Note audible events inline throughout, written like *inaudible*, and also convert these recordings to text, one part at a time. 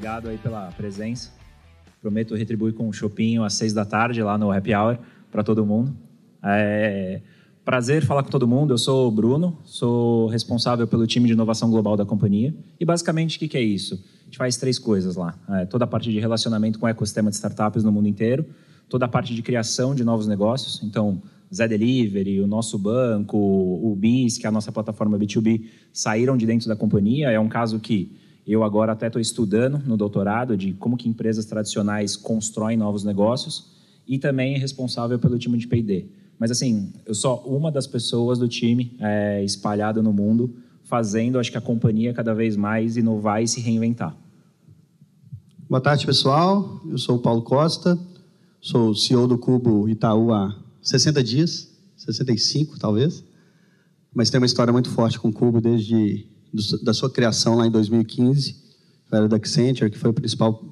Obrigado aí pela presença. Prometo retribuir com um chopinho às seis da tarde lá no Happy Hour para todo mundo. É prazer falar com todo mundo. Eu sou o Bruno, sou responsável pelo time de inovação global da companhia. E basicamente o que é isso? A gente faz três coisas lá: é, toda a parte de relacionamento com o ecossistema de startups no mundo inteiro, toda a parte de criação de novos negócios. Então, Zé Delivery, o nosso banco, o BIS, que é a nossa plataforma B2B, saíram de dentro da companhia. É um caso que eu agora até estou estudando no doutorado de como que empresas tradicionais constroem novos negócios e também é responsável pelo time de P&D. Mas assim, eu sou uma das pessoas do time é, espalhada no mundo, fazendo, acho que a companhia cada vez mais inovar e se reinventar. Boa tarde, pessoal. Eu sou o Paulo Costa, sou CEO do Cubo Itaú há 60 dias, 65 talvez, mas tem uma história muito forte com o Cubo desde da sua criação lá em 2015. Eu era da Accenture, que foi o principal,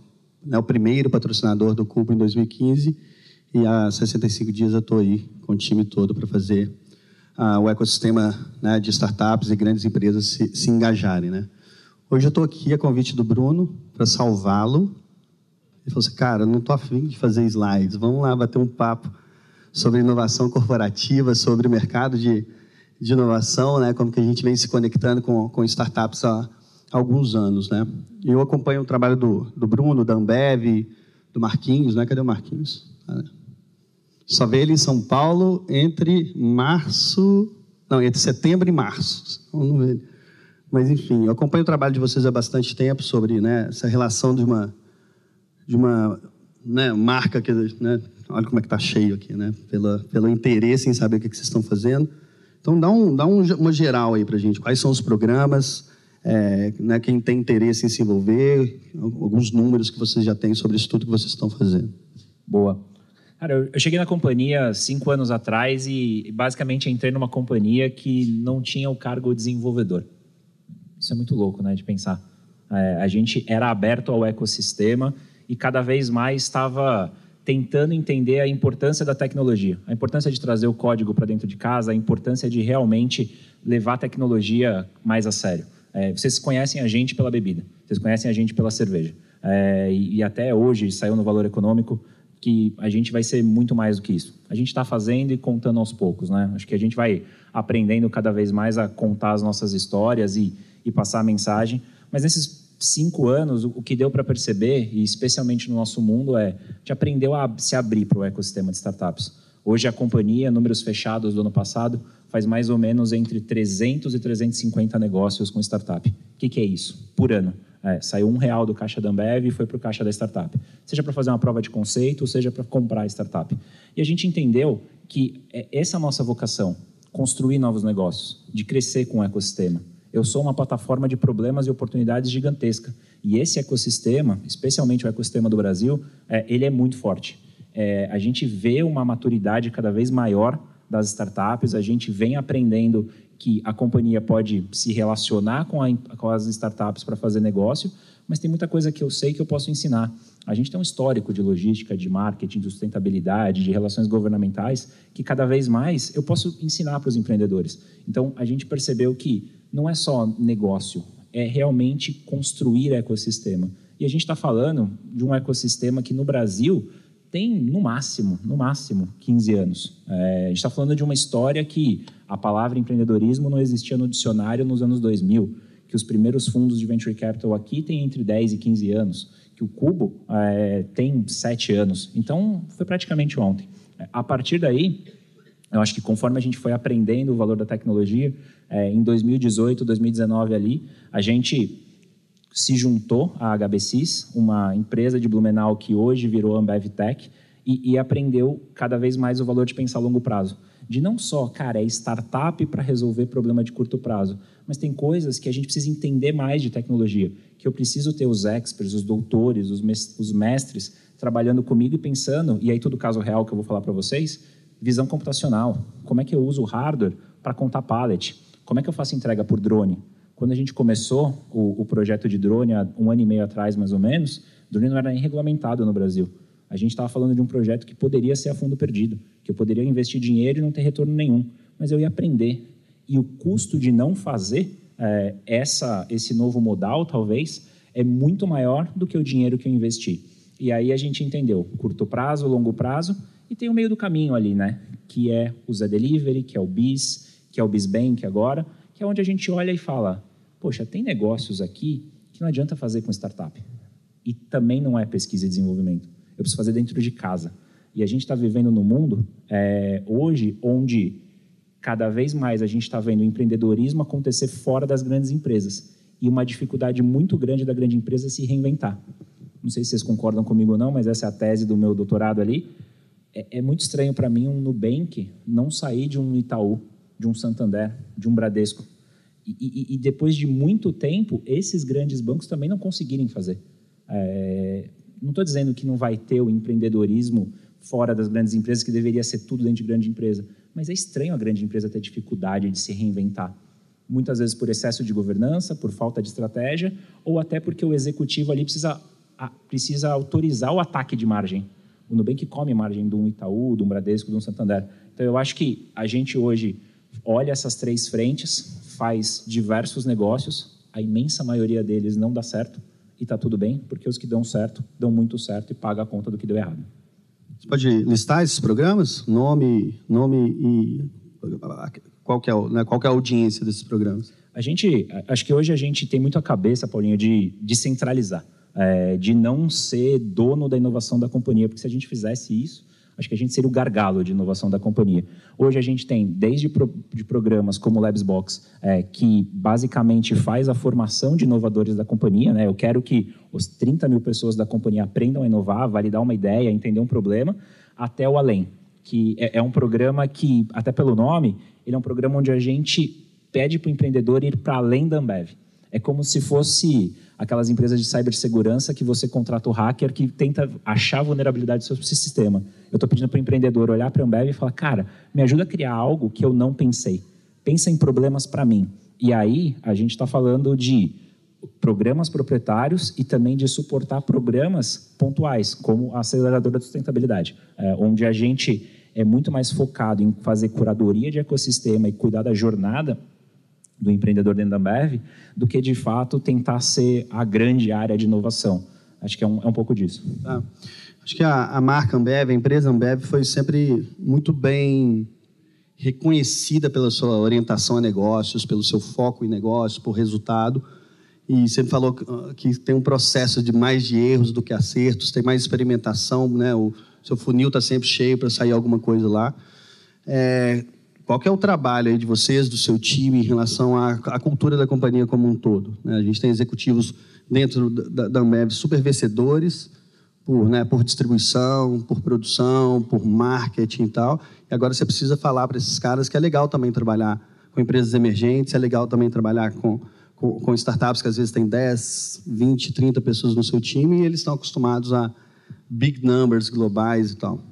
né, o primeiro patrocinador do Cubo em 2015 e há 65 dias eu estou aí com o time todo para fazer uh, o ecossistema né, de startups e grandes empresas se, se engajarem. Né? Hoje eu estou aqui a convite do Bruno para salvá-lo. Ele falou assim, cara, não estou afim de fazer slides, vamos lá bater um papo sobre inovação corporativa, sobre o mercado de, de inovação, né, como que a gente vem se conectando com, com startups há, alguns anos. Né? Eu acompanho o trabalho do, do Bruno, da Ambev, do Marquinhos, né? cadê o Marquinhos? Ah, só vê ele em São Paulo entre março, não, entre setembro e março. Mas enfim, eu acompanho o trabalho de vocês há bastante tempo sobre né, essa relação de uma de uma né, marca que, né, olha como é que está cheio aqui, né, pela, pelo interesse em saber o que, que vocês estão fazendo. Então dá um dá um, uma geral aí para gente. Quais são os programas? É, né, quem tem interesse em se envolver? Alguns números que vocês já têm sobre isso tudo que vocês estão fazendo. Boa. Cara, eu cheguei na companhia cinco anos atrás e basicamente entrei numa companhia que não tinha o cargo desenvolvedor. Isso é muito louco, né, de pensar. É, a gente era aberto ao ecossistema e cada vez mais estava tentando entender a importância da tecnologia, a importância de trazer o código para dentro de casa, a importância de realmente levar a tecnologia mais a sério. É, vocês conhecem a gente pela bebida, vocês conhecem a gente pela cerveja. É, e, e até hoje saiu no valor econômico que a gente vai ser muito mais do que isso. A gente está fazendo e contando aos poucos, né? Acho que a gente vai aprendendo cada vez mais a contar as nossas histórias e, e passar a mensagem. Mas nesses cinco anos, o que deu para perceber, e especialmente no nosso mundo, é gente aprendeu a se abrir para o ecossistema de startups. Hoje a companhia, números fechados do ano passado, faz mais ou menos entre 300 e 350 negócios com startup. O que, que é isso? Por ano. É, saiu um real do caixa da Ambev e foi para o caixa da startup. Seja para fazer uma prova de conceito, seja para comprar a startup. E a gente entendeu que é essa é a nossa vocação, construir novos negócios, de crescer com o ecossistema. Eu sou uma plataforma de problemas e oportunidades gigantesca. E esse ecossistema, especialmente o ecossistema do Brasil, é, ele é muito forte. É, a gente vê uma maturidade cada vez maior das startups, a gente vem aprendendo que a companhia pode se relacionar com, a, com as startups para fazer negócio, mas tem muita coisa que eu sei que eu posso ensinar. A gente tem um histórico de logística, de marketing, de sustentabilidade, de relações governamentais, que cada vez mais eu posso ensinar para os empreendedores. Então, a gente percebeu que não é só negócio, é realmente construir ecossistema. E a gente está falando de um ecossistema que no Brasil tem no máximo, no máximo, 15 anos. É, a gente está falando de uma história que a palavra empreendedorismo não existia no dicionário nos anos 2000, que os primeiros fundos de venture capital aqui têm entre 10 e 15 anos, que o Cubo é, tem 7 anos. Então, foi praticamente ontem. A partir daí, eu acho que conforme a gente foi aprendendo o valor da tecnologia, é, em 2018, 2019 ali, a gente se juntou à HBCs, uma empresa de Blumenau que hoje virou Ambev Tech, e, e aprendeu cada vez mais o valor de pensar a longo prazo. De não só, cara, é startup para resolver problema de curto prazo, mas tem coisas que a gente precisa entender mais de tecnologia, que eu preciso ter os experts, os doutores, os mestres trabalhando comigo e pensando, e aí todo caso real que eu vou falar para vocês, visão computacional. Como é que eu uso o hardware para contar pallet? Como é que eu faço entrega por drone? Quando a gente começou o, o, projeto de drone, há um ano e meio atrás, mais ou menos, drone não era nem regulamentado no Brasil. A gente estava falando de um projeto que poderia ser a fundo perdido, que eu poderia investir dinheiro e não ter retorno nenhum, mas eu ia aprender. E o custo de não fazer é, essa, esse novo modal, talvez, é muito maior do que o dinheiro que eu investi. E aí a gente entendeu curto prazo, longo prazo e tem o meio do caminho ali, né? Que é o Zé Delivery, que é o Bis, que é o Bisbank agora, que é onde a gente olha e fala: poxa, tem negócios aqui que não adianta fazer com startup. E também não é pesquisa e desenvolvimento. Eu preciso fazer dentro de casa. E a gente está vivendo no mundo é, hoje onde cada vez mais a gente está vendo o empreendedorismo acontecer fora das grandes empresas e uma dificuldade muito grande da grande empresa se reinventar. Não sei se vocês concordam comigo ou não, mas essa é a tese do meu doutorado ali. É, é muito estranho para mim um Nubank não sair de um Itaú, de um Santander, de um Bradesco. E, e, e depois de muito tempo, esses grandes bancos também não conseguirem fazer. É, não estou dizendo que não vai ter o empreendedorismo fora das grandes empresas, que deveria ser tudo dentro de grande empresa. Mas é estranho a grande empresa ter dificuldade de se reinventar. Muitas vezes por excesso de governança, por falta de estratégia, ou até porque o executivo ali precisa, precisa autorizar o ataque de margem. O Nubank come margem de um Itaú, de um Bradesco, de um Santander. Então, eu acho que a gente hoje olha essas três frentes, faz diversos negócios, a imensa maioria deles não dá certo, e está tudo bem, porque os que dão certo, dão muito certo e pagam a conta do que deu errado. Você pode listar esses programas? Nome, nome e qual que é, né, qual que é a audiência desses programas? A gente, acho que hoje a gente tem muito a cabeça, Paulinho, de descentralizar, é, de não ser dono da inovação da companhia, porque se a gente fizesse isso, acho que a gente seria o gargalo de inovação da companhia. Hoje a gente tem, desde pro, de programas como o Labsbox, é, que basicamente faz a formação de inovadores da companhia. Né? Eu quero que os 30 mil pessoas da companhia aprendam a inovar, validar uma ideia, entender um problema, até o além, que é, é um programa que, até pelo nome, ele é um programa onde a gente pede para o empreendedor ir para além da Ambev. É como se fosse aquelas empresas de cibersegurança que você contrata o hacker que tenta achar vulnerabilidade do seu sistema. Eu estou pedindo para o empreendedor olhar para a Ambev e falar, cara, me ajuda a criar algo que eu não pensei. Pensa em problemas para mim. E aí a gente está falando de programas proprietários e também de suportar programas pontuais, como a aceleradora de sustentabilidade, é, onde a gente é muito mais focado em fazer curadoria de ecossistema e cuidar da jornada do empreendedor dentro da Ambev, do que de fato tentar ser a grande área de inovação. Acho que é um, é um pouco disso. Tá. Acho que a, a marca Ambev, a empresa Ambev, foi sempre muito bem reconhecida pela sua orientação a negócios, pelo seu foco em negócios, por resultado. E sempre falou que tem um processo de mais de erros do que acertos, tem mais experimentação, né? O seu funil está sempre cheio para sair alguma coisa lá. É, qual é o trabalho de vocês, do seu time, em relação à, à cultura da companhia como um todo? Né? A gente tem executivos dentro da, da Ambev super vencedores, por, né, por distribuição, por produção, por marketing e tal. E agora você precisa falar para esses caras que é legal também trabalhar com empresas emergentes, é legal também trabalhar com, com, com startups que às vezes tem 10, 20, 30 pessoas no seu time e eles estão acostumados a big numbers globais e tal.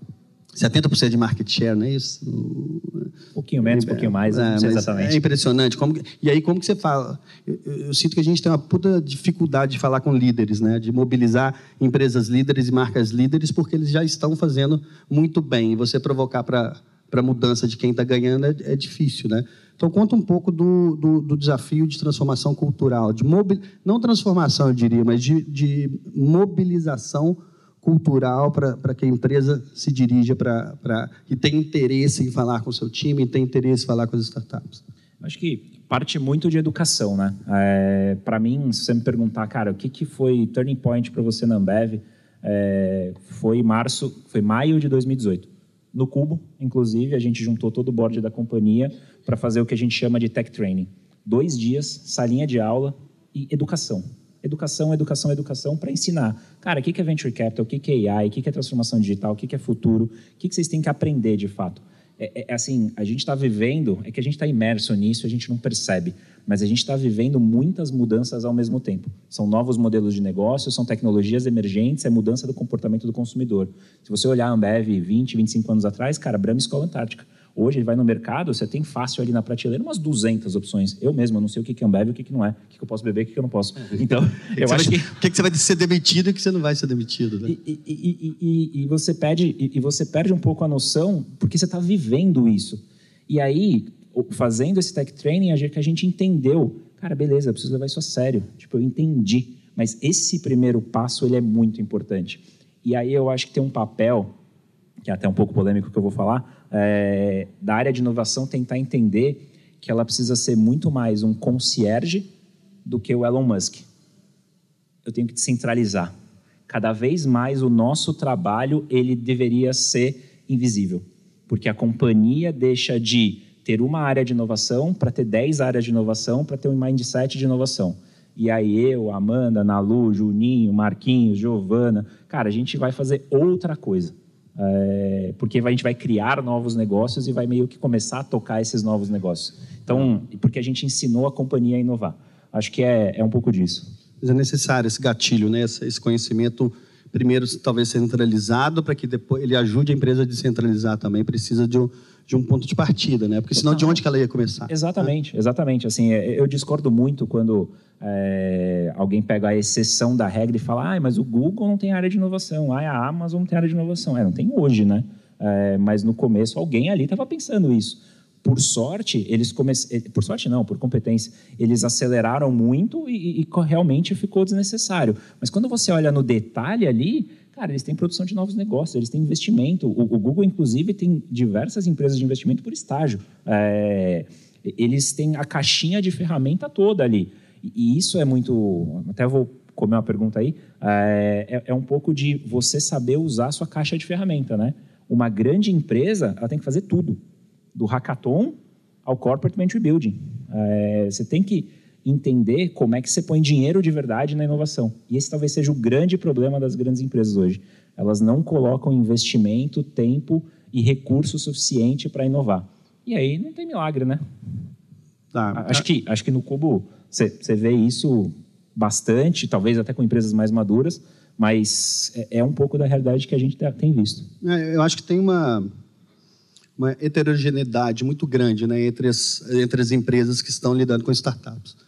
70% de market share, não é isso? Um pouquinho menos, um pouquinho mais, é, exatamente. É impressionante. Como, e aí, como que você fala? Eu, eu, sinto que a gente tem uma puta dificuldade de falar com líderes, né? de mobilizar empresas líderes e marcas líderes, porque eles já estão fazendo muito bem. E você provocar para a mudança de quem está ganhando é, é, difícil. Né? Então, conta um pouco do, do, do desafio de transformação cultural, de mobil, não transformação, eu diria, mas de, de mobilização cultural cultural para que a empresa se dirija para e tem interesse em falar com o seu time, tem interesse em falar com as startups? Acho que parte muito de educação, né? É, para mim, se você me perguntar, cara, o que, que foi turning point para você na Ambev, é, foi março, foi maio de 2018. No Cubo, inclusive, a gente juntou todo o board da companhia para fazer o que a gente chama de tech training. Dois dias, salinha de aula e educação educação, educação, educação para ensinar. Cara, o que é venture capital, o que é AI, o que é transformação digital, o que é futuro, o que vocês têm que aprender de fato. É, é assim, a gente está vivendo, é que a gente está imerso nisso, a gente não percebe, mas a gente está vivendo muitas mudanças ao mesmo tempo. São novos modelos de negócio, são tecnologias emergentes, é mudança do comportamento do consumidor. Se você olhar a Ambev 20, 25 anos atrás, cara, Brahma Escola Antártica. Hoje, ele vai no mercado, você tem fácil ali na prateleira umas 200 opções. Eu mesmo, eu não sei o que é um bebe e o que não é. O que eu posso beber e o que eu não posso. É. Então, *laughs* eu acho que... O que, você vai ser demitido e o que você não vai ser demitido, né? E, e, e, e você, perde, e, você perde um pouco a noção porque você está vivendo isso. E aí, fazendo esse tech training, a gente entendeu, cara, beleza, eu preciso levar isso a sério. Tipo, eu entendi Mas esse primeiro passo ele é muito importante. E aí eu acho que tem um papel, que é até um pouco polêmico que eu vou falar, é, da área de inovação tentar entender que ela precisa ser muito mais um concierge do que o Elon Musk. Eu tenho que descentralizar. Cada vez mais o nosso trabalho ele deveria ser invisível, porque a companhia deixa de ter uma área de inovação para ter 10 áreas de inovação, para ter um mindset de inovação. E aí eu, Amanda, Nalu, Juninho, Marquinhos, Giovana, cara, a gente vai fazer outra coisa. É, porque a gente vai criar novos negócios e vai meio que começar a tocar esses novos negócios. Então, porque a gente ensinou a companhia a inovar. Acho que é, é um pouco disso. Mas é necessário esse gatilho, né? esse conhecimento primeiro talvez centralizado para que depois ele ajude a empresa a descentralizar também. Precisa de um, de um ponto de partida, né? Porque senão de onde que ela ia começar? Exatamente, né? exatamente. Assim, é, eu discordo muito quando é, alguém pega a exceção da regra e fala, ah, mas o Google não tem área de inovação, ah, a Amazon não tem área de inovação. É, não tem hoje, né? É, mas no começo alguém ali estava pensando isso. Por sorte, eles começaram. Eh, por sorte não, por competência, eles aceleraram muito e, e realmente ficou desnecessário. Mas quando você olha no detalhe ali, Cara, eles têm produção de novos negócios, eles têm investimento. O, o Google, inclusive, tem diversas empresas de investimento por estágio. É, eles têm a caixinha de ferramenta toda ali. E isso é muito. Até vou comer uma pergunta aí. É, é, é um pouco de você saber usar a sua caixa de ferramenta, né? Uma grande empresa, ela tem que fazer tudo, do hackathon ao corporate venture building. É, você tem que entender como é que você põe dinheiro de verdade na inovação. E esse talvez seja o grande problema das grandes empresas hoje. Elas não colocam investimento, tempo e recurso suficiente para inovar. E aí não tem milagre, né? Tá. Acho, que, acho que no Cubo você vê isso bastante, talvez até com empresas mais maduras, mas é, é um pouco da realidade que a gente tem visto. É, eu acho que tem uma, uma heterogeneidade muito grande né, entre, as, entre as empresas que estão lidando com startups.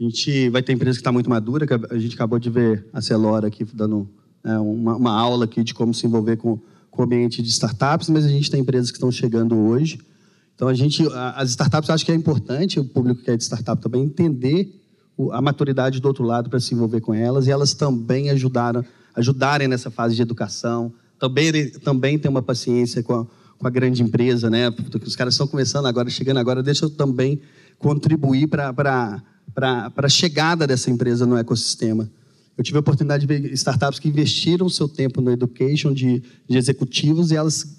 A gente vai ter empresa que está muito madura, que a gente acabou de ver a Celora aqui dando é, uma, uma, aula aqui de como se envolver com, com o ambiente de startups, mas a gente tem empresas que estão chegando hoje. Então, a gente, as startups, acho que é importante o público que é de startup também entender a maturidade do outro lado para se envolver com elas e elas também ajudaram, ajudarem nessa fase de educação, também, também ter uma paciência com a, com a grande empresa, né? Porque os caras estão começando agora, chegando agora, deixa eu também contribuir para para a chegada dessa empresa no ecossistema. Eu tive a oportunidade de ver startups que investiram seu tempo no education de, de executivos e elas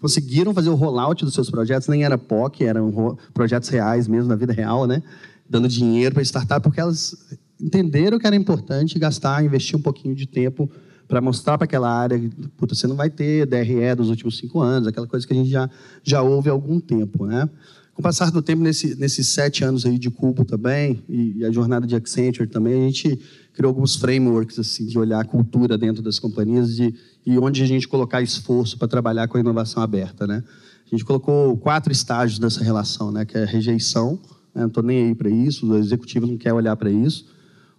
conseguiram fazer o rollout dos seus projetos, nem era POC, eram projetos reais mesmo, na vida real, né? dando dinheiro para startup, porque elas entenderam que era importante gastar, investir um pouquinho de tempo para mostrar para aquela área, puta, você não vai ter DRE dos últimos cinco anos, aquela coisa que a gente já, já ouve há algum tempo. Né? Com o passar do tempo, nesse, nesses sete anos aí de Cubo também, e, e, a jornada de Accenture também, a gente criou alguns frameworks assim, de olhar a cultura dentro das companhias de, e onde a gente colocar esforço para trabalhar com a inovação aberta. Né? A gente colocou quatro estágios dessa relação, né? que é rejeição, né? não estou nem aí para isso, o executivo não quer olhar para isso.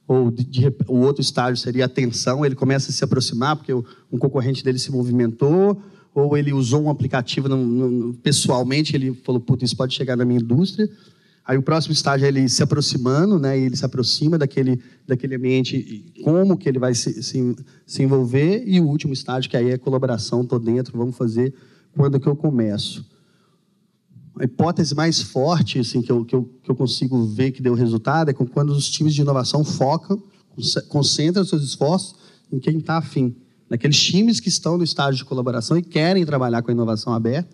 Ou de, de, o outro estágio seria a ele começa a se aproximar, porque um concorrente dele se movimentou, ou ele usou um aplicativo no, no, pessoalmente, ele falou, puta, isso pode chegar na minha indústria. Aí o próximo estágio é ele se aproximando, né? ele se aproxima daquele, daquele ambiente, como que ele vai se, se, se envolver. E o último estágio, que aí é colaboração, estou dentro, vamos fazer quando que eu começo. A hipótese mais forte assim, que, eu, que, eu, que eu consigo ver que deu resultado é quando os times de inovação focam, concentram seus esforços em quem está afim naqueles times que estão no estágio de colaboração e querem trabalhar com a inovação aberta,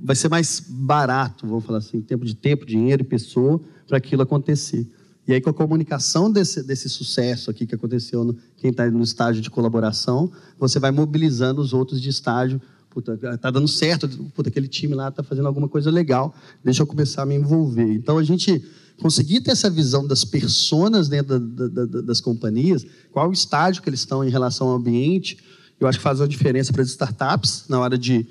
vai ser mais barato, vamos falar assim, em tempo de tempo, dinheiro e pessoa, para aquilo acontecer. E aí, com a comunicação desse, desse sucesso aqui que aconteceu, no, quem está no estágio de colaboração, você vai mobilizando os outros de estágio. Puta, tá dando certo, puta, aquele time lá está fazendo alguma coisa legal, deixa eu começar a me envolver. Então, a gente conseguir ter essa visão das personas dentro da, da, da, das companhias, qual o estágio que eles estão em relação ao ambiente, eu acho que faz uma diferença para as startups na hora de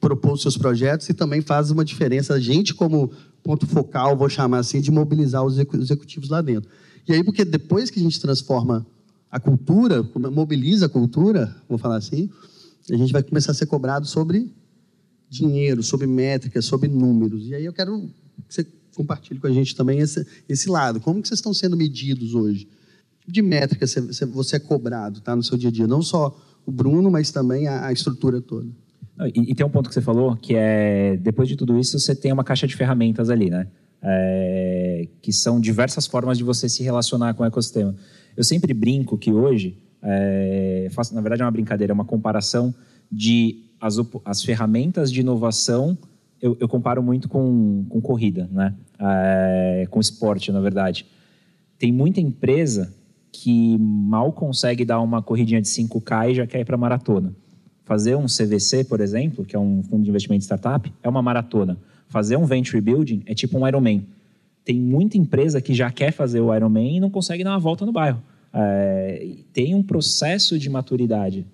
propor seus projetos e também faz uma diferença a gente como ponto focal, vou chamar assim, de mobilizar os executivos lá dentro. E aí, porque depois que a gente transforma a cultura, mobiliza a cultura, vou falar assim, a gente vai começar a ser cobrado sobre dinheiro, sobre métricas, sobre números. E aí eu quero que você compartilhe com a gente também esse, esse lado. Como que vocês estão sendo medidos hoje? de métrica você, você é cobrado tá, no seu dia a dia? Não só o Bruno, mas também a, a estrutura toda. E, e, tem um ponto que você falou, que é, depois de tudo isso, você tem uma caixa de ferramentas ali, né? É, que são diversas formas de você se relacionar com o ecossistema. Eu sempre brinco que hoje, é, faço, na verdade é uma brincadeira, é uma comparação de as, as ferramentas de inovação, eu, eu comparo muito com, com corrida, né? É, com esporte, na verdade. Tem muita empresa que mal consegue dar uma corridinha de 5K e já quer ir para maratona. Fazer um CVC, por exemplo, que é um fundo de investimento de startup, é uma maratona. Fazer um venture building é tipo um Ironman. Tem muita empresa que já quer fazer o Ironman e não consegue dar uma volta no bairro. É, tem um processo de maturidade,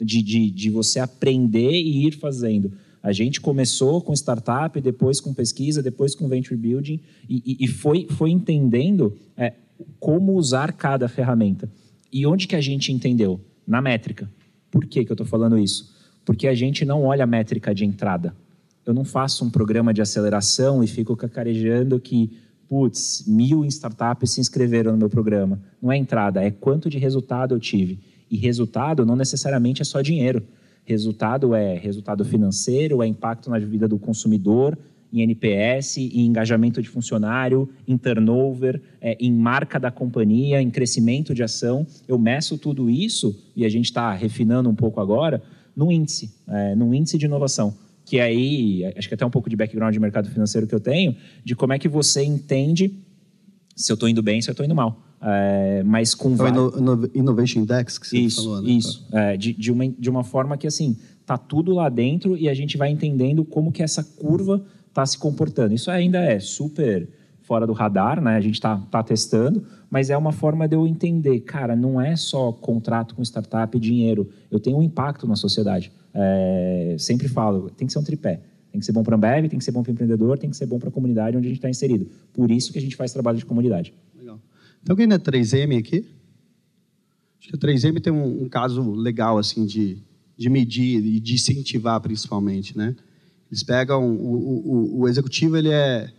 de, de, de você aprender e ir fazendo. A gente começou com startup, depois com pesquisa, depois com venture building e, e, e foi, foi entendendo é, como usar cada ferramenta. E onde que a gente entendeu? Na métrica. Por que, que eu estou falando isso? Porque a gente não olha a métrica de entrada. Eu não faço um programa de aceleração e fico cacarejando que, putz, mil startups se inscreveram no meu programa. Não é entrada, é quanto de resultado eu tive. E resultado não necessariamente é só dinheiro. Resultado é resultado financeiro, é impacto na vida do consumidor, em NPS, em engajamento de funcionário, em turnover, é, em marca da companhia, em crescimento de ação. Eu meço tudo isso, e a gente está refinando um pouco agora, num índice, é, num índice de inovação. Que aí, acho que até um pouco de background de mercado financeiro que eu tenho, de como é que você entende se eu estou indo bem, se eu estou indo mal. É, mas com então, Innovation Index que você isso, falou, né? Isso, é, de, de, uma, de uma forma que, assim, tá tudo lá dentro e a gente vai entendendo como que essa curva está se comportando. Isso ainda é super fora do radar, né? A gente está tá testando, mas é uma forma de eu entender, cara, não é só contrato com startup e dinheiro. Eu tenho um impacto na sociedade. É, sempre falo, tem que ser um tripé. Tem que ser bom para a Ambev, tem que ser bom para o empreendedor, tem que ser bom para a comunidade onde a gente está inserido. Por isso que a gente faz trabalho de comunidade. Tem alguém da 3M aqui? Acho que a 3M tem um, um caso legal assim de, de medir e de incentivar principalmente, né? Eles pegam o, o, o executivo, ele é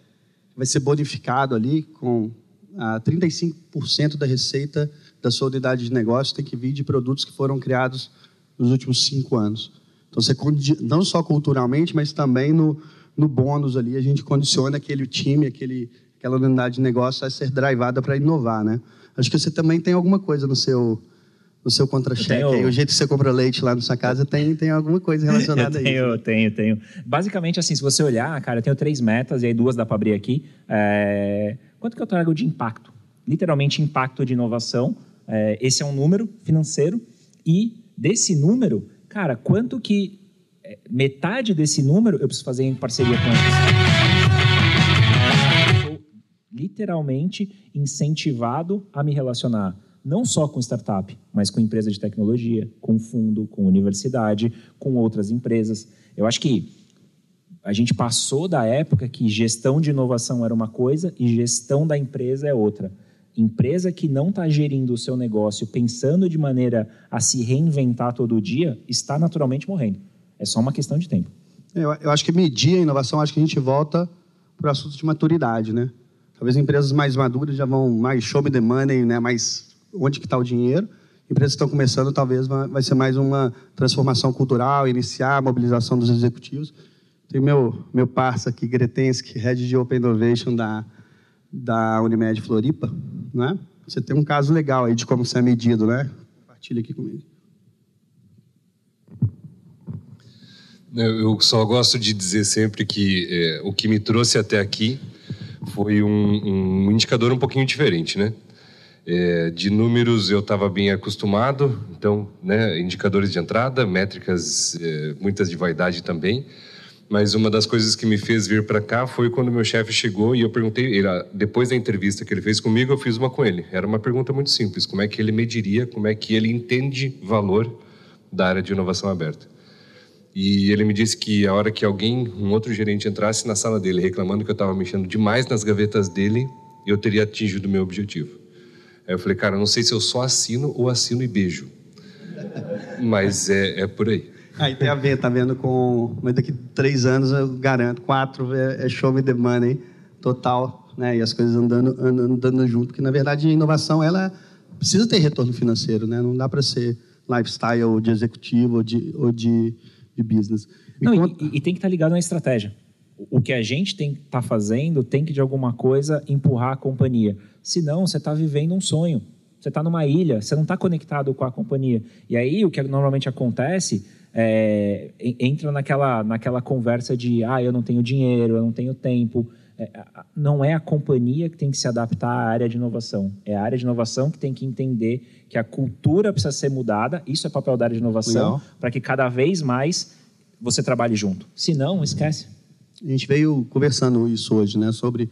vai ser bonificado ali com ah, 35% da receita da sua unidade de negócio tem que vir de produtos que foram criados nos últimos cinco anos. Então, você não só culturalmente, mas também no, no bônus ali, a gente condiciona aquele time, aquele, aquela unidade de negócio a ser drivada para inovar, né? Acho que você também tem alguma coisa no seu o seu contra-cheque. Tenho... O jeito que você compra leite lá na sua casa tem, tem alguma coisa *laughs* relacionada tenho, a isso. Tenho, tenho. Basicamente, assim, se você olhar, cara, eu tenho três metas, e aí duas dá para abrir aqui. É... Quanto que eu trago de impacto? Literalmente, impacto de inovação. É... Esse é um número financeiro. E desse número, cara, quanto que é, metade desse número eu preciso fazer em parceria com eles? Literalmente incentivado a me relacionar não só com startup, mas com empresa de tecnologia, com fundo, com universidade, com outras empresas. Eu acho que a gente passou da época que gestão de inovação era uma coisa e gestão da empresa é outra. Empresa que não está gerindo o seu negócio pensando de maneira a se reinventar todo dia está naturalmente morrendo. É só uma questão de tempo. Eu, eu acho que medir a inovação, acho que a gente volta para o assunto de maturidade, né? Talvez empresas mais maduras já vão mais show me the money, né? mais onde que está o dinheiro. Empresas que estão começando, talvez vai ser mais uma transformação cultural, iniciar a mobilização dos executivos. Tem meu meu parça aqui, Gretensky, Head de Open Innovation da, da Unimed Floripa. Né? Você tem um caso legal aí de como você é medido, né? Compartilha aqui comigo. Eu só gosto de dizer sempre que é, o que me trouxe até aqui foi um, um indicador um pouquinho diferente, né? É, de números eu estava bem acostumado, então, né, indicadores de entrada, métricas, é, muitas de vaidade também. Mas uma das coisas que me fez vir para cá foi quando meu chefe chegou e eu perguntei, ele, depois da entrevista que ele fez comigo, eu fiz uma com ele. Era uma pergunta muito simples: como é que ele mediria, como é que ele entende valor da área de inovação aberta? E ele me disse que a hora que alguém, um outro gerente, entrasse na sala dele reclamando que eu estava mexendo demais nas gavetas dele, eu teria atingido o meu objetivo. Aí eu falei, cara, não sei se eu só assino ou assino e beijo. *laughs* Mas é, é por aí. Aí tem a ver, tá vendo com. Daqui três anos eu garanto, quatro é, é show me the money total, né? E as coisas andando, andando, andando junto, porque na verdade a inovação ela precisa ter retorno financeiro, né? Não dá para ser lifestyle de executivo ou de, ou de, de business. Não, conta... e, e, tem que estar tá ligado na estratégia. O que a gente tem que estar tá fazendo tem que, de alguma coisa, empurrar a companhia. Senão, você está vivendo um sonho. Você está numa ilha, você não está conectado com a companhia. E aí, o que normalmente acontece é, entra naquela, naquela conversa de ah, eu não tenho dinheiro, eu não tenho tempo. É, não é a companhia que tem que se adaptar à área de inovação. É a área de inovação que tem que entender que a cultura precisa ser mudada. Isso é papel da área de inovação, para que cada vez mais você trabalhe junto. Se não, esquece. A gente veio conversando isso hoje, né, sobre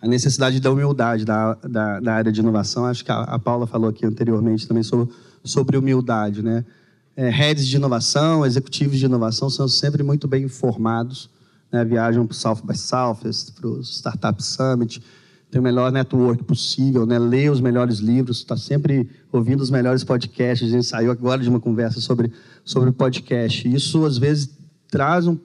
a necessidade da humildade da, da, da área de inovação. Acho que a, a, Paula falou aqui anteriormente também sobre, sobre humildade, né? É, heads de inovação, executivos de inovação são sempre muito bem informados né, viajam para o South by Southwest, para o Startup Summit, tem o melhor network possível, né, lê os melhores livros, está sempre ouvindo os melhores podcasts. A gente saiu agora de uma conversa sobre, sobre podcast. Isso, às vezes, traz um,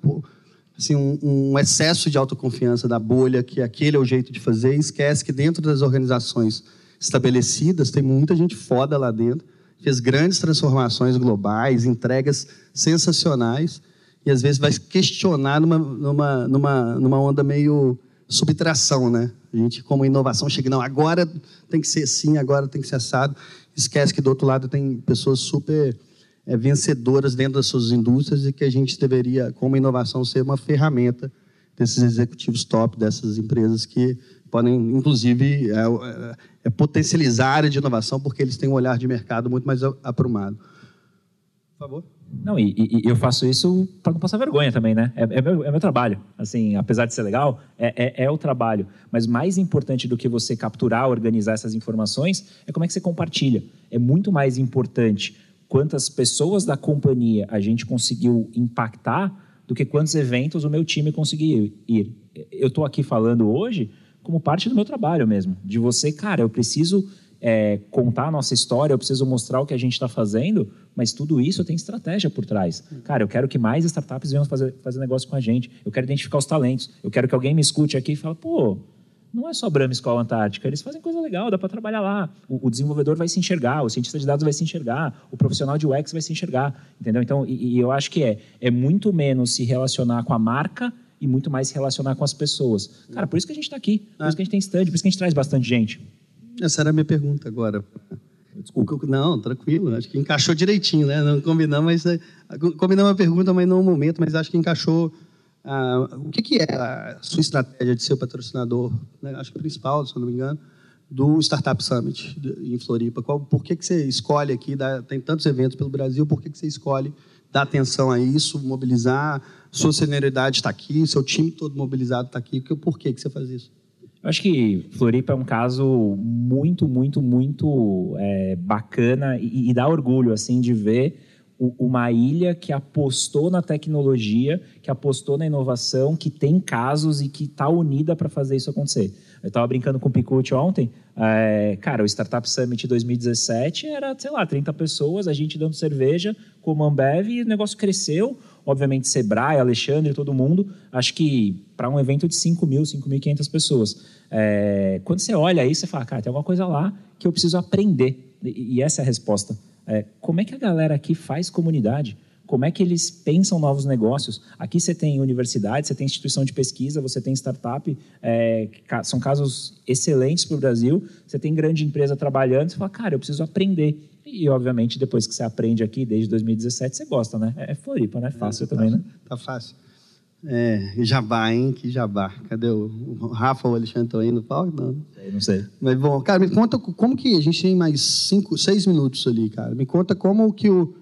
assim, um, um excesso de autoconfiança da bolha, que aquele é o jeito de fazer, e esquece que dentro das organizações estabelecidas tem muita gente foda lá dentro, fez grandes transformações globais, entregas sensacionais, e às vezes vai questionar numa, numa, numa, numa onda meio subtração, né? A gente, como inovação, chega, não, agora tem que ser assim, agora tem que ser assado. Esquece que do outro lado tem pessoas super é, vencedoras dentro das suas indústrias e que a gente deveria, como inovação, ser uma ferramenta desses executivos top dessas empresas que podem, inclusive, é, é, é potencializar a área de inovação porque eles têm um olhar de mercado muito mais aprumado. Por favor. Não, e, e, eu faço isso para não passar vergonha também, né? É, é, meu, é meu trabalho. Assim, apesar de ser legal, é, é, é, o trabalho. Mas mais importante do que você capturar, organizar essas informações, é como é que você compartilha. É muito mais importante quantas pessoas da companhia a gente conseguiu impactar do que quantos eventos o meu time conseguiu ir. Eu estou aqui falando hoje como parte do meu trabalho mesmo. De você, cara, eu preciso é, contar a nossa história, eu preciso mostrar o que a gente está fazendo, mas tudo isso tem estratégia por trás. Cara, eu quero que mais startups venham fazer, fazer negócio com a gente, eu quero identificar os talentos, eu quero que alguém me escute aqui e fale, pô, não é só Brahma Escola Antártica, eles fazem coisa legal, dá para trabalhar lá. O, o, desenvolvedor vai se enxergar, o cientista de dados vai se enxergar, o profissional de UX vai se enxergar, entendeu? Então, e, e eu acho que é, é muito menos se relacionar com a marca e muito mais se relacionar com as pessoas. Cara, por isso que a gente está aqui, por isso que a gente tem stand, por isso que a gente traz bastante gente. Essa era a minha pergunta agora. Desculpa. Não, tranquilo. Acho que encaixou direitinho, né? Não combinamos, mas é, combinamos a pergunta, mas não o momento. Mas acho que encaixou. Ah, o que, que, é a sua estratégia de ser o patrocinador? Né? Acho que principal, se não me engano, do Startup Summit em Floripa. Qual, por que, que você escolhe aqui? Dá, tem tantos eventos pelo Brasil. Por que, que você escolhe dar atenção a isso, mobilizar? Sua senioridade está aqui, seu time todo mobilizado está aqui. Por que, que você faz isso? Eu acho que Floripa é um caso muito, muito, muito é, bacana e, e, dá orgulho assim de ver uma ilha que apostou na tecnologia, que apostou na inovação, que tem casos e que está unida para fazer isso acontecer. Eu estava brincando com o Picucci ontem. É, cara, o Startup Summit 2017 era, sei lá, 30 pessoas, a gente dando cerveja com o Ambev e o negócio cresceu obviamente Sebrae, Alexandre, todo mundo, acho que para um evento de 5 mil, 5.500 pessoas. É, quando você olha aí, você fala, cara, tem alguma coisa lá que eu preciso aprender. E, e essa é a resposta. É, como é que a galera aqui faz comunidade? Como é que eles pensam novos negócios? Aqui você tem universidade, você tem instituição de pesquisa, você tem startup, é, são casos excelentes para o Brasil. Você tem grande empresa trabalhando, você fala, cara, eu preciso aprender. E, obviamente, depois que você aprende aqui, desde 2017, você gosta, né? É Floripa, né? Fácil é, também, né? Tá fácil. É, jabá, hein? Que jabá. Cadê o, o Rafa ou o Alexandre estão aí no palco? Não. Não sei. Mas, bom, cara, me conta como que... A gente tem mais cinco, seis minutos ali, cara. Me conta como que o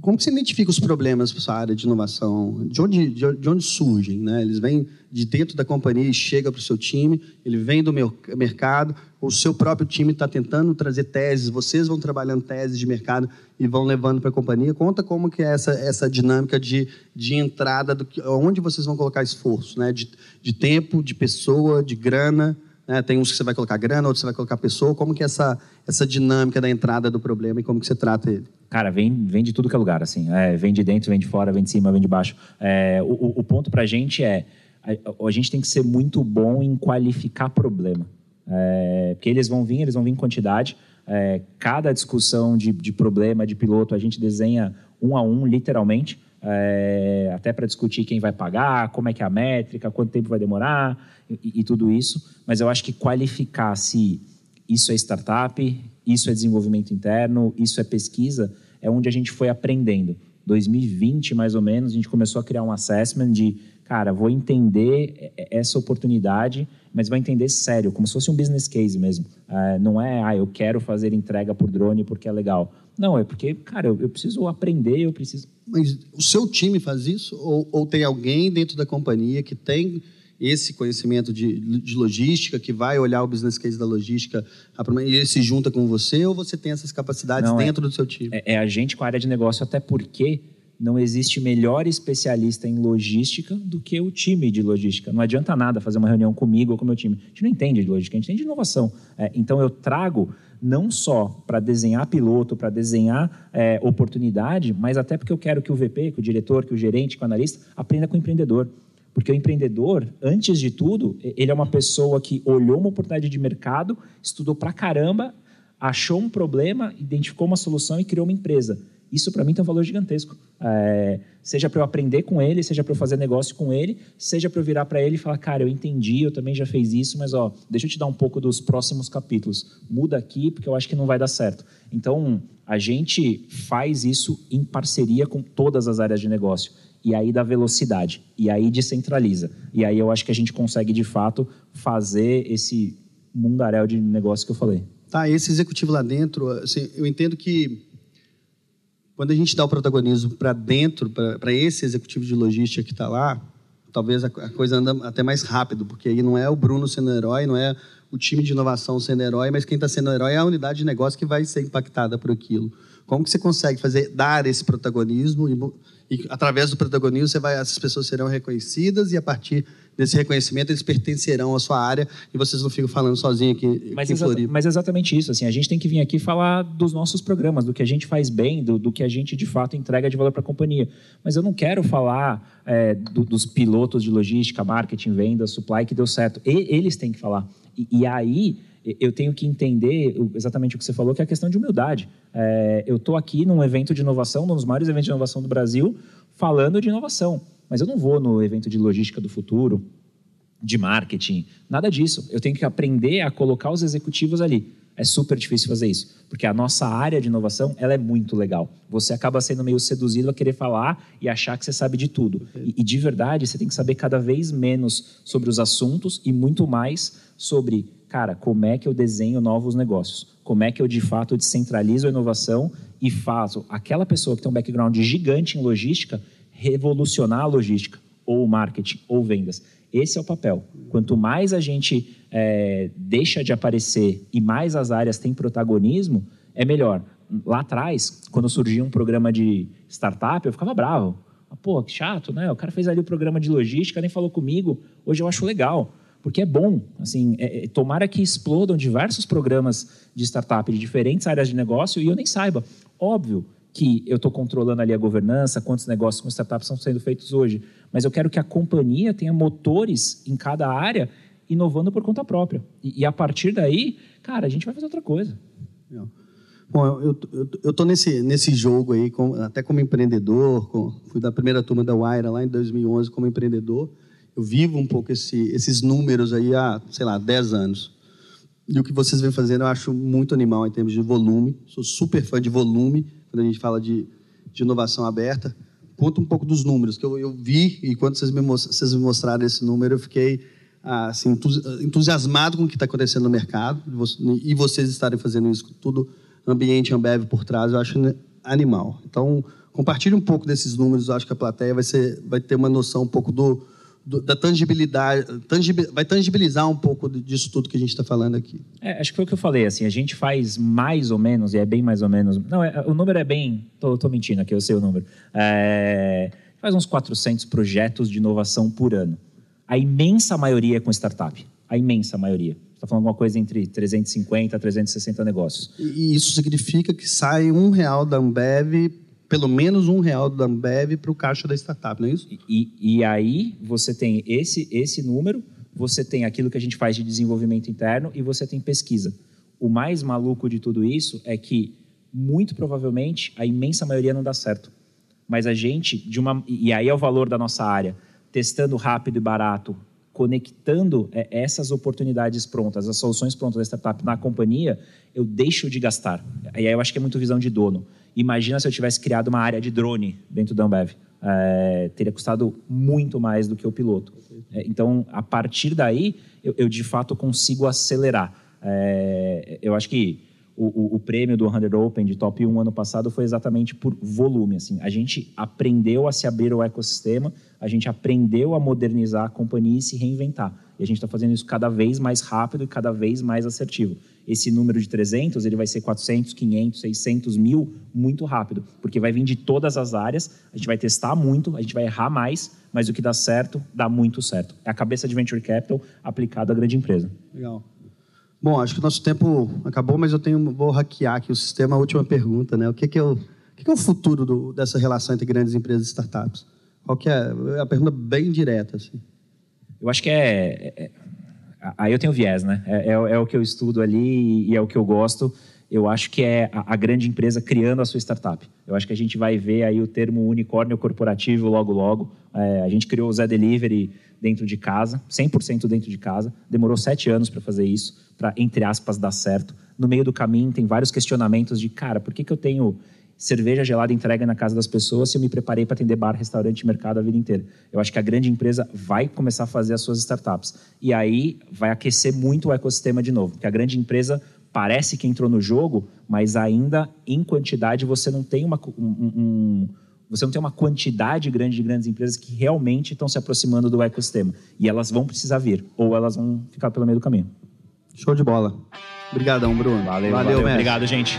como que você identifica os problemas para sua área de inovação? De onde, de onde surgem? Né? Eles vêm de dentro da companhia e chega para o seu time, ele vem do mercado, o seu próprio time está tentando trazer teses, vocês vão trabalhando teses de mercado e vão levando para a companhia. Conta como que é essa, essa dinâmica de, de entrada, do que, onde vocês vão colocar esforço, né? de, de tempo, de pessoa, de grana. Né? Tem uns que você vai colocar grana, outros você vai colocar pessoa. Como que é essa, essa dinâmica da entrada do problema e como que você trata ele? Cara, vem, vem de tudo que é lugar, assim. É, vem de dentro, vem de fora, vem de cima, vem de baixo. É, o, o ponto para a gente é, a, a, gente tem que ser muito bom em qualificar problema. É, porque eles vão vir, eles vão vir em quantidade. É, cada discussão de, de problema de piloto a gente desenha um a um, literalmente é, até para discutir quem vai pagar, como é que é a métrica, quanto tempo vai demorar e, e tudo isso. Mas eu acho que qualificar se isso é startup, isso é desenvolvimento interno, isso é pesquisa, é onde a gente foi aprendendo. 2020, mais ou menos, a gente começou a criar um assessment de, cara, vou entender essa oportunidade, mas vou entender sério, como se fosse um business case mesmo. É, não é, ah, eu quero fazer entrega por drone porque é legal. Não, é porque, cara, eu, eu preciso aprender, eu preciso mas o seu time faz isso? Ou, ou tem alguém dentro da companhia que tem esse conhecimento de, de, logística, que vai olhar o business case da logística e ele se junta com você, ou você tem essas capacidades não, é dentro é, do seu time? É, é, a gente com a área de negócio, até porque não existe melhor especialista em logística do que o time de logística. Não adianta nada fazer uma reunião comigo ou com o meu time. A gente não entende de logística, a gente entende de inovação. É, então eu trago não só para desenhar piloto, para desenhar é, oportunidade, mas até porque eu quero que o VP, que o diretor, que o gerente, que o analista aprenda com o empreendedor. Porque o empreendedor, antes de tudo, ele é uma pessoa que olhou uma oportunidade de mercado, estudou para caramba, achou um problema, identificou uma solução e criou uma empresa. Isso para mim tem um valor gigantesco. É, seja para eu aprender com ele, seja para eu fazer negócio com ele, seja para eu virar para ele e falar, cara, eu entendi, eu também já fiz isso, mas ó, deixa eu te dar um pouco dos próximos capítulos. Muda aqui porque eu acho que não vai dar certo. Então, a gente faz isso em parceria com todas as áreas de negócio. E aí dá velocidade, e aí descentraliza. E aí eu acho que a gente consegue, de fato, fazer esse mundaréu de negócio que eu falei. Tá, esse executivo lá dentro, assim, eu entendo que quando a gente dá o protagonismo para dentro, para esse executivo de logística que está lá, talvez a, coisa anda até mais rápido, porque aí não é o Bruno sendo herói, não é o time de inovação sendo herói, mas quem está sendo herói é a unidade de negócio que vai ser impactada por aquilo. Como que você consegue fazer dar esse protagonismo e, e através do protagonismo você vai, essas pessoas serão reconhecidas e a partir desse reconhecimento, eles pertencerão à sua área e vocês não ficam falando sozinho aqui, mas em Floripa. Mas exatamente isso. Assim, a gente tem que vir aqui falar dos nossos programas, do que a gente faz bem, do, do que a gente de fato entrega de valor para a companhia. Mas eu não quero falar é, do, dos pilotos de logística, marketing, venda, supply que deu certo. E, eles têm que falar. E, e aí eu tenho que entender exatamente o que você falou, que é a questão de humildade. É, eu estou aqui num evento de inovação, um dos maiores eventos de inovação do Brasil, falando de inovação. Mas eu não vou no evento de logística do futuro, de marketing, nada disso. Eu tenho que aprender a colocar os executivos ali. É super difícil fazer isso, porque a nossa área de inovação ela é muito legal. Você acaba sendo meio seduzido a querer falar e achar que você sabe de tudo. E, e de verdade, você tem que saber cada vez menos sobre os assuntos e muito mais sobre, cara, como é que eu desenho novos negócios? Como é que eu de fato descentralizo a inovação e faço aquela pessoa que tem um background gigante em logística revolucionar a logística, ou marketing, ou vendas. Esse é o papel. Quanto mais a gente é, deixa de aparecer e mais as áreas têm protagonismo, é melhor. Lá atrás, quando surgia um programa de startup, eu ficava bravo. Pô, que chato, né? O cara fez ali o programa de logística, nem falou comigo. Hoje eu acho legal, porque é bom. Assim, é, é, tomara que explodam diversos programas de startup de diferentes áreas de negócio e eu nem saiba. Óbvio, que eu estou controlando ali a governança, quantos negócios com startups estão sendo feitos hoje, mas eu quero que a companhia tenha motores em cada área inovando por conta própria. E, e a partir daí, cara, a gente vai fazer outra coisa. Bom, eu estou nesse, nesse jogo aí, com, até como empreendedor, com, fui da primeira turma da Wire lá em 2011 como empreendedor, eu vivo um pouco esse, esses números aí há, sei lá, 10 anos. E o que vocês vêm fazendo eu acho muito animal em termos de volume, sou super fã de volume, quando a gente fala de, de inovação aberta. Conta um pouco dos números, que eu, eu vi, e quando vocês me, vocês me mostraram esse número, eu fiquei assim, entusiasmado com o que está acontecendo no mercado, e vocês estarem fazendo isso, tudo ambiente Ambev por trás, eu acho animal. Então, compartilhe um pouco desses números, eu acho que a plateia vai, ser, vai ter uma noção um pouco do, da tangibilidade, tangibil, vai tangibilizar um pouco disso tudo que a gente está falando aqui. É, acho que foi o que eu falei, assim, a gente faz mais ou menos, e é bem mais ou menos, não, é, o número é bem, estou mentindo aqui, eu sei o número, é, faz uns 400 projetos de inovação por ano. A imensa maioria é com startup, a imensa maioria. Está falando alguma coisa entre 350 a 360 negócios. E isso significa que sai um real da Ambev pelo menos um real da Ambev para o caixa da startup, não é isso? E, e aí você tem esse, esse número você tem aquilo que a gente faz de desenvolvimento interno e você tem pesquisa. O mais maluco de tudo isso é que, muito provavelmente, a imensa maioria não dá certo. Mas a gente, de uma, e aí é o valor da nossa área, testando rápido e barato, conectando é, essas oportunidades prontas, as soluções prontas da startup na companhia, eu deixo de gastar. E aí eu acho que é muito visão de dono. Imagina se eu tivesse criado uma área de drone dentro da Ambev. É, teria custado muito mais do que o piloto. É, então, a partir daí, eu, eu de fato consigo acelerar. É, eu acho que o, o, o, prêmio do 100 Open de top 1 ano passado foi exatamente por volume. Assim. A gente aprendeu a se abrir o ecossistema, a gente aprendeu a modernizar a companhia e se reinventar. E a gente está fazendo isso cada vez mais rápido e cada vez mais assertivo. Esse número de 300, ele vai ser 400, 500, 600 mil muito rápido, porque vai vir de todas as áreas, a gente vai testar muito, a gente vai errar mais, mas o que dá certo, dá muito certo. É a cabeça de Venture Capital aplicada à grande empresa. Legal. Bom, acho que o nosso tempo acabou, mas eu tenho, vou hackear aqui o sistema. A última pergunta, né? O que, que, é, o, que, que é o futuro do, dessa relação entre grandes empresas e startups? Qual que é? É a pergunta bem direta, assim. Eu acho que é... é, é aí eu tenho viés, né? É, é, é, o que eu estudo ali e é o que eu gosto. Eu acho que é a, a grande empresa criando a sua startup. Eu acho que a gente vai ver aí o termo unicórnio corporativo logo, logo. É, a gente criou o Zé Delivery dentro de casa, 100% dentro de casa. Demorou sete anos para fazer isso, para, entre aspas, dar certo. No meio do caminho tem vários questionamentos de, cara, por que, que eu tenho cerveja gelada entrega na casa das pessoas se eu me preparei para atender bar, restaurante mercado a vida inteira? Eu acho que a grande empresa vai começar a fazer as suas startups. E aí vai aquecer muito o ecossistema de novo, porque a grande empresa parece que entrou no jogo, mas ainda em quantidade você não tem uma, um, um você não tem uma quantidade grande de grandes empresas que realmente estão se aproximando do ecossistema. E elas vão precisar vir, ou elas vão ficar pelo meio do caminho. Show de bola. Obrigadão, Bruno. Valeu, valeu. valeu obrigado, gente.